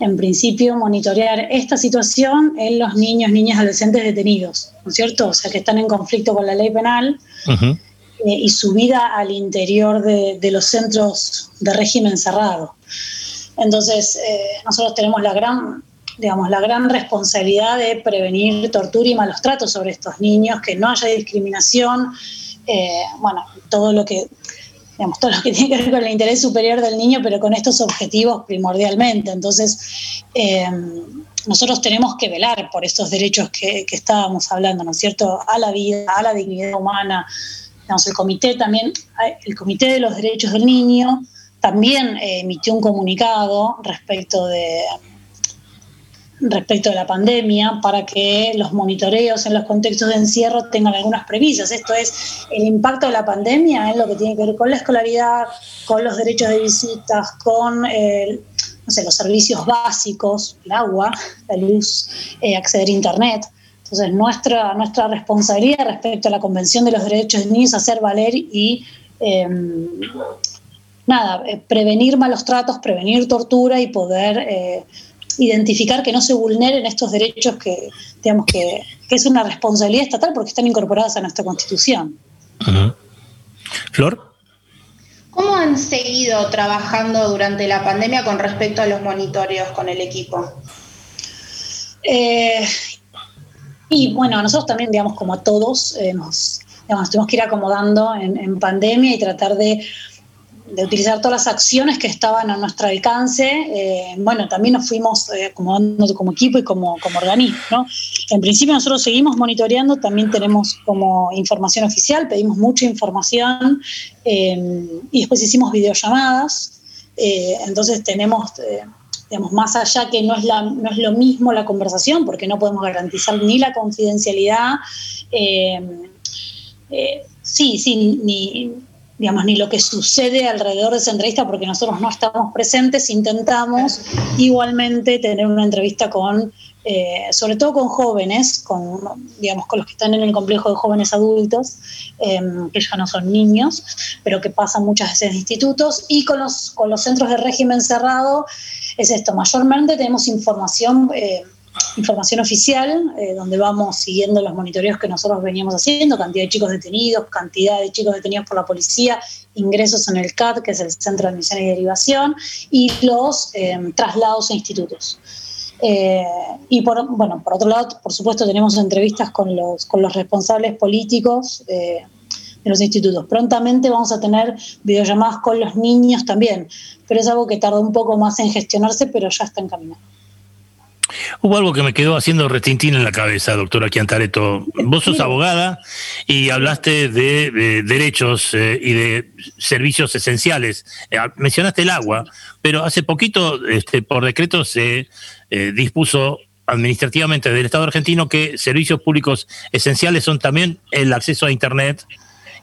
en principio, monitorear esta situación en los niños, niñas, adolescentes detenidos, ¿no es cierto? O sea, que están en conflicto con la ley penal eh, y su vida al interior de, los centros de régimen cerrado. Entonces, eh, nosotros tenemos la gran digamos, la gran responsabilidad de prevenir tortura y malos tratos sobre estos niños, que no haya discriminación, eh, bueno, todo lo que digamos, todo lo que tiene que ver con el interés superior del niño, pero con estos objetivos primordialmente. Entonces, eh, nosotros tenemos que velar por estos derechos que, estábamos hablando, ¿no es cierto? A la vida, a la dignidad humana. Digamos, el comité también, el Comité de los Derechos del Niño también eh, emitió un comunicado respecto de respecto a la pandemia para que los monitoreos en los contextos de encierro tengan algunas premisas. Esto es el impacto de la pandemia en lo que tiene que ver con la escolaridad, con los derechos de visitas, con eh, los servicios básicos, el agua, la luz, eh, acceder a Internet. Entonces, nuestra, nuestra responsabilidad respecto a la Convención de los Derechos de Niños es hacer valer y em, nada, eh, prevenir malos tratos, prevenir tortura y poder identificar que no se vulneren estos derechos que, digamos, que, es una responsabilidad estatal porque están incorporadas a nuestra Constitución.
Flor.
¿Cómo han seguido trabajando durante la pandemia con respecto a los monitoreos con el equipo?
Eh, y bueno, nosotros también, digamos, como a todos, eh, nos, digamos, tuvimos que ir acomodando en pandemia y tratar de de utilizar todas las acciones que estaban a nuestro alcance, eh, bueno, también nos fuimos eh, acomodando como equipo y como, como organismo. En principio nosotros seguimos monitoreando, también tenemos como información oficial, pedimos mucha información eh, y después hicimos videollamadas, entonces tenemos... digamos, más allá que no es, la, no es lo mismo la conversación, porque no podemos garantizar ni la confidencialidad, sí, sí, ni, digamos, ni lo que sucede alrededor de esa entrevista, porque nosotros no estamos presentes, intentamos igualmente tener una entrevista con, eh, sobre todo con jóvenes, con, digamos, con los que están en el complejo de jóvenes adultos, em, que ya no son niños, pero que pasan muchas veces en institutos, y con los, con los centros de régimen cerrado, es esto, mayormente tenemos información eh, información oficial, eh, donde vamos siguiendo los monitoreos que nosotros veníamos haciendo, cantidad de chicos detenidos, cantidad de chicos detenidos por la policía, ingresos en el CAD, que es el Centro de Admisión y Derivación, y los eh, traslados a institutos. Eh, y por, bueno, por otro lado, por supuesto, tenemos entrevistas con los, con los responsables políticos de los institutos. Prontamente vamos a tener videollamadas con los niños también, pero es algo que tarda un poco más en gestionarse, pero ya está encaminado.
Hubo algo que me quedó haciendo retintín en la cabeza, doctora Chiantareto. Vos sos abogada y hablaste de, derechos eh, y de servicios esenciales. Eh, mencionaste el agua, pero hace poquito, este, por decreto, se eh, dispuso administrativamente del Estado argentino que servicios públicos esenciales son también el acceso a Internet,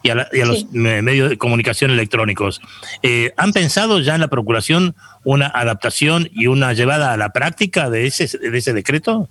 y a, los medios de comunicación electrónicos. Eh, ¿Han pensado ya en la Procuración una adaptación y una llevada a la práctica de ese, de ese decreto?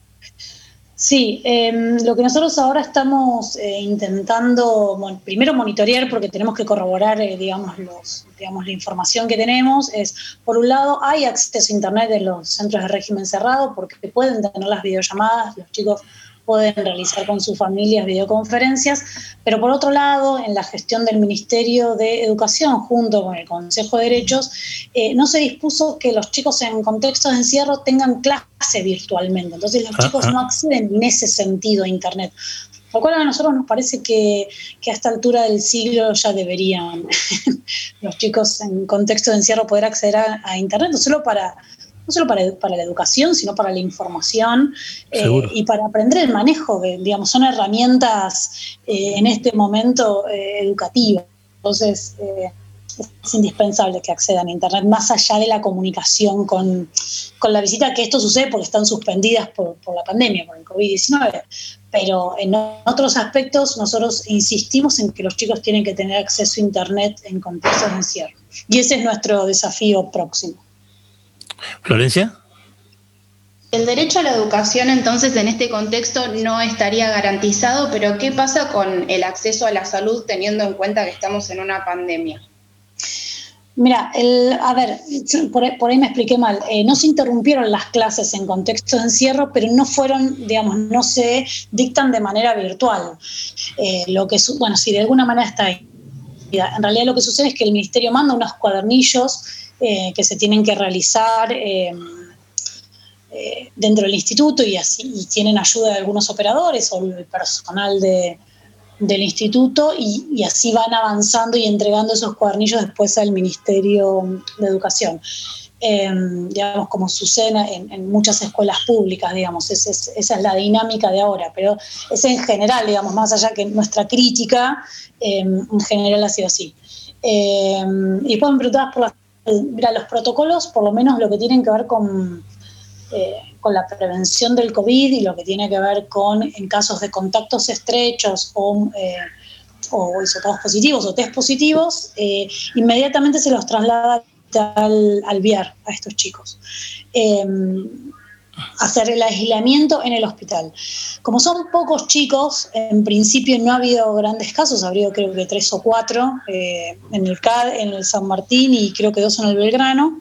Sí, em, lo que nosotros ahora estamos eh, intentando, primero monitorear porque tenemos que corroborar, eh, digamos, los, digamos, la información que tenemos es, por un lado, hay acceso a Internet en los centros de régimen cerrado porque pueden tener las videollamadas, los chicos pueden realizar con sus familias videoconferencias, pero por otro lado, en la gestión del Ministerio de Educación junto con el Consejo de Derechos, eh, no se dispuso que los chicos en contextos de encierro tengan clase virtualmente, entonces los chicos no acceden en ese sentido a Internet. Lo cual a nosotros nos parece que, que a esta altura del siglo ya deberían los chicos en contexto de encierro poder acceder a Internet, no solo para no solo para, para la educación, sino para la información eh, y para aprender el manejo, de, digamos, son herramientas eh, en este momento eh, educativas. Entonces, es indispensable que accedan a Internet, más allá de la comunicación con, con la visita, que esto sucede porque están suspendidas por, por la pandemia, por el COVID-19. Pero en otros aspectos nosotros insistimos en que los chicos tienen que tener acceso a Internet en contextos de encierro. Y ese es nuestro desafío próximo.
Florencia.
El derecho a la educación entonces en este contexto no estaría garantizado, pero ¿qué pasa con el acceso a la salud teniendo en cuenta que estamos en una pandemia?
Mira, a ver, por, ahí me expliqué mal. Eh, no se interrumpieron las clases en contexto de encierro, pero no fueron, digamos, no se dictan de manera virtual. Eh, lo que, bueno, si de alguna manera está ahí. En realidad lo que sucede es que el ministerio manda unos cuadernillos eh, que se tienen que realizar eh, eh, dentro del instituto y, así, tienen ayuda de algunos operadores o el personal del instituto y, así van avanzando y entregando esos cuadernillos después al Ministerio de Educación. digamos, como sucede en, muchas escuelas públicas, digamos, esa es, la dinámica de ahora, pero es en general, digamos, más allá que nuestra crítica, en general ha sido así. y después me preguntabas por las mira, los protocolos, por lo menos lo que tienen que ver con, eh, con la prevención del COVID y lo que tiene que ver con en casos de contactos estrechos o, eh, o positivos o test positivos, eh, inmediatamente se los traslada al, al VIAR a estos chicos. Hacer el aislamiento en el hospital. Como son pocos chicos, en principio no ha habido grandes casos, ha habido creo que tres o cuatro eh, en el CAD, en el San Martín y creo que dos en el Belgrano.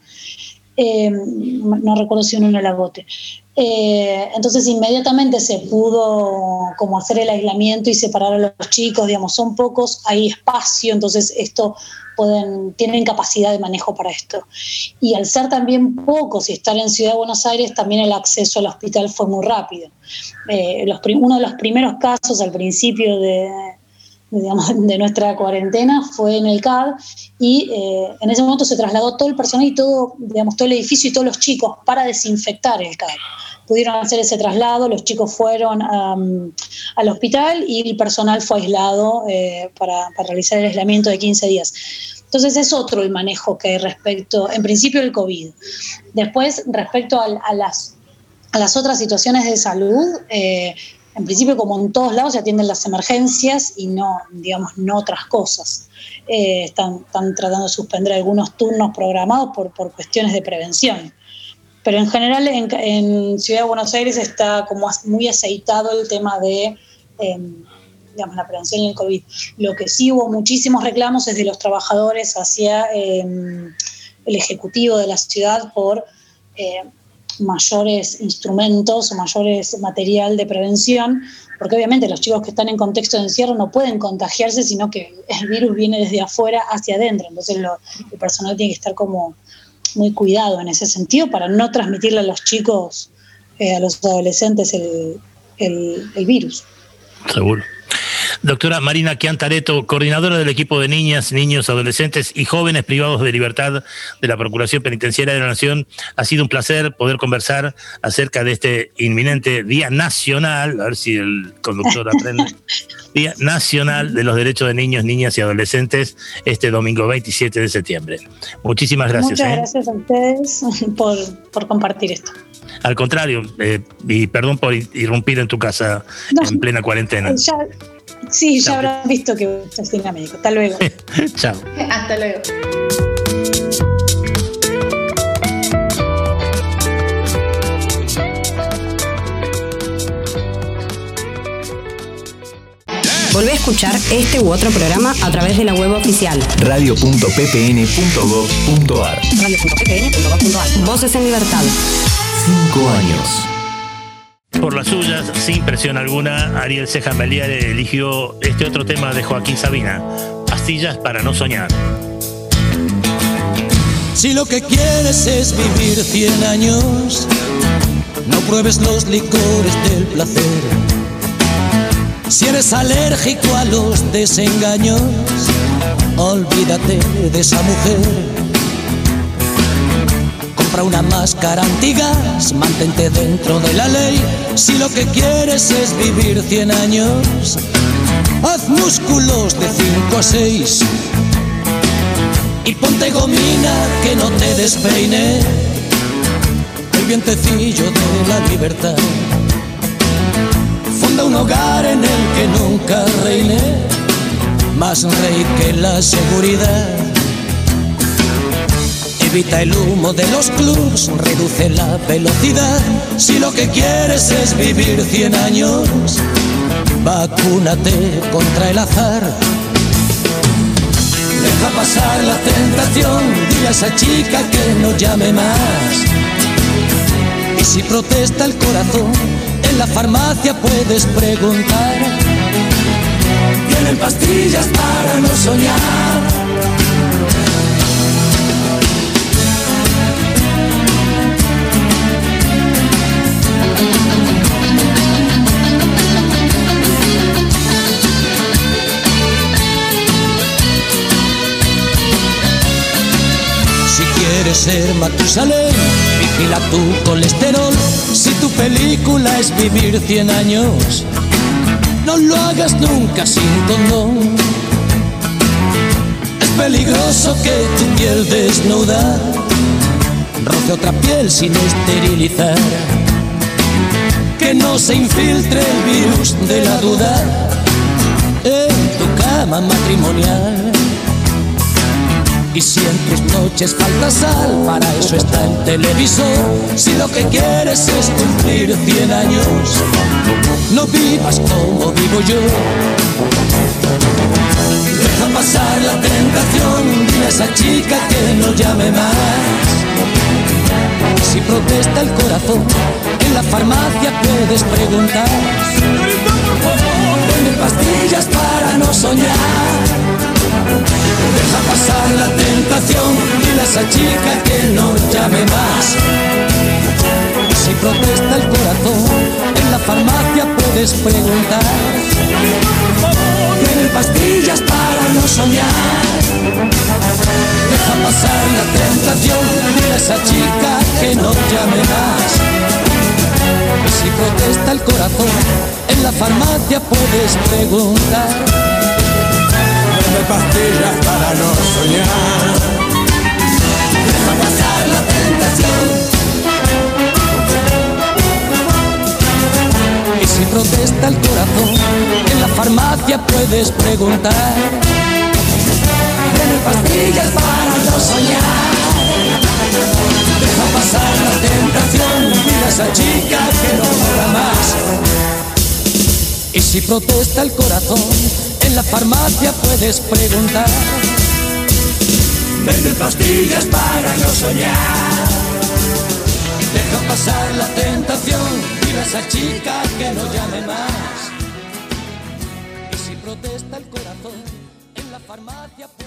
Eh, no recuerdo si uno en el Agote. Eh, entonces inmediatamente se pudo como hacer el aislamiento y separar a los chicos, digamos, son pocos, hay espacio, entonces esto pueden, tienen capacidad de manejo para esto. Y al ser también pocos y estar en Ciudad de Buenos Aires, también el acceso al hospital fue muy rápido. Eh, uno de los primeros casos al principio de, de nuestra cuarentena fue en el CAD y eh, en ese momento se trasladó todo el personal y todo, digamos, todo el edificio y todos los chicos para desinfectar el CAD pudieron hacer ese traslado, los chicos fueron al hospital y el personal fue aislado eh, para, realizar el aislamiento de 15 días. Entonces es otro el manejo que respecto, en principio, el COVID. Después, respecto a, las, a las otras situaciones de salud, eh, en principio, como en todos lados, se atienden las emergencias y no, digamos, no otras cosas. Eh, están, están, tratando de suspender algunos turnos programados por, por cuestiones de prevención. Pero en general en, Ciudad de Buenos Aires está como muy aceitado el tema de em, la prevención y el COVID. Lo que sí hubo muchísimos reclamos desde los trabajadores hacia em, el Ejecutivo de la ciudad por eh, mayores instrumentos o mayores material de prevención, porque obviamente los chicos que están en contexto de encierro no pueden contagiarse, sino que el virus viene desde afuera hacia adentro, entonces el personal tiene que estar como muy cuidado en ese sentido para no transmitirle a los chicos, eh, a los adolescentes el, el virus.
Seguro. Doctora Marina Chiantareto, coordinadora del equipo de niñas, niños, adolescentes y jóvenes privados de libertad de la Procuración Penitenciaria de la Nación, ha sido un placer poder conversar acerca de este inminente Día Nacional, a ver si el conductor aprende, Día Nacional de los Derechos de Niños, Niñas y Adolescentes, este domingo 27 de septiembre. Muchísimas gracias.
Muchas ¿eh? gracias a ustedes por, compartir esto.
Al contrario, eh, y perdón por irrumpir en tu casa en plena cuarentena.
Sí, ya habrán visto que en América. Hasta luego.
Chao.
Hasta luego.
Volvé a escuchar este u otro programa a través de la web oficial
radio.ppn.gov.ar
Radio.ppn.gov.ar Voces en Libertad.
Cinco años.
Por las suyas, sin presión alguna, Ariel Ceja Meliare eligió este otro tema de Joaquín Sabina, Pastillas para no soñar.
Si lo que quieres es vivir 100 años, no pruebes los licores del placer. Si eres alérgico a los desengaños, olvídate de esa mujer compra una máscara antigas, mantente dentro de la ley. Si lo que quieres es vivir 100 años, haz músculos de 5 a 6 y ponte gomina que no te despeine el vientecillo de la libertad. Fonda un hogar en el que nunca reine, más rey que la seguridad Evita el humo de los clubs, reduce la velocidad. Si lo que quieres es vivir 100 años, vacúnate contra el azar. Deja pasar la tentación, dile a esa chica que no llame más. Y si protesta el corazón, en la farmacia puedes preguntar. Tienen pastillas para no soñar ser Matusalén, vigila tu colesterol. Si tu película es vivir 100 años, no lo hagas nunca sin condón. Es peligroso que tu piel desnuda roce otra piel sin esterilizar. Que no se infiltre el virus de la duda en tu cama matrimonial. Y si en tus noches falta sal, para eso está el televisor. Si lo que quieres es cumplir 100 años, no vivas como vivo yo. Deja pasar la tentación, dile a esa chica que no llame más. Si protesta el corazón, en la farmacia puedes preguntar. Vende pastillas para no soñar Deja pasar la tentación, a esa chica que no llame más. Si protesta el corazón, en la farmacia puedes preguntar. Tienen pastillas para no soñar. Deja pasar la tentación, a esa chica que no llame más. Si protesta el corazón, en la farmacia puedes preguntar pastillas para no soñar. Deja pasar la tentación. Y si protesta el corazón, en la farmacia puedes preguntar. Tiene pastillas para no soñar. Deja pasar la tentación, esa chica que no mola más. Y si protesta el corazón, en la farmacia puedes preguntar. Venden pastillas para no soñar. Deja pasar la tentación, mira a esa chica que no llame más. Y si protesta el corazón, en la farmacia puedes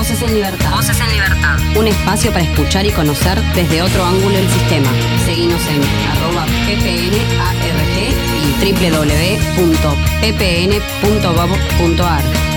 Voces en Libertad. Voces en Libertad. Un espacio para escuchar y conocer desde otro ángulo el sistema. Seguimos en arroba ppnarg y www.ppn.gov.ar.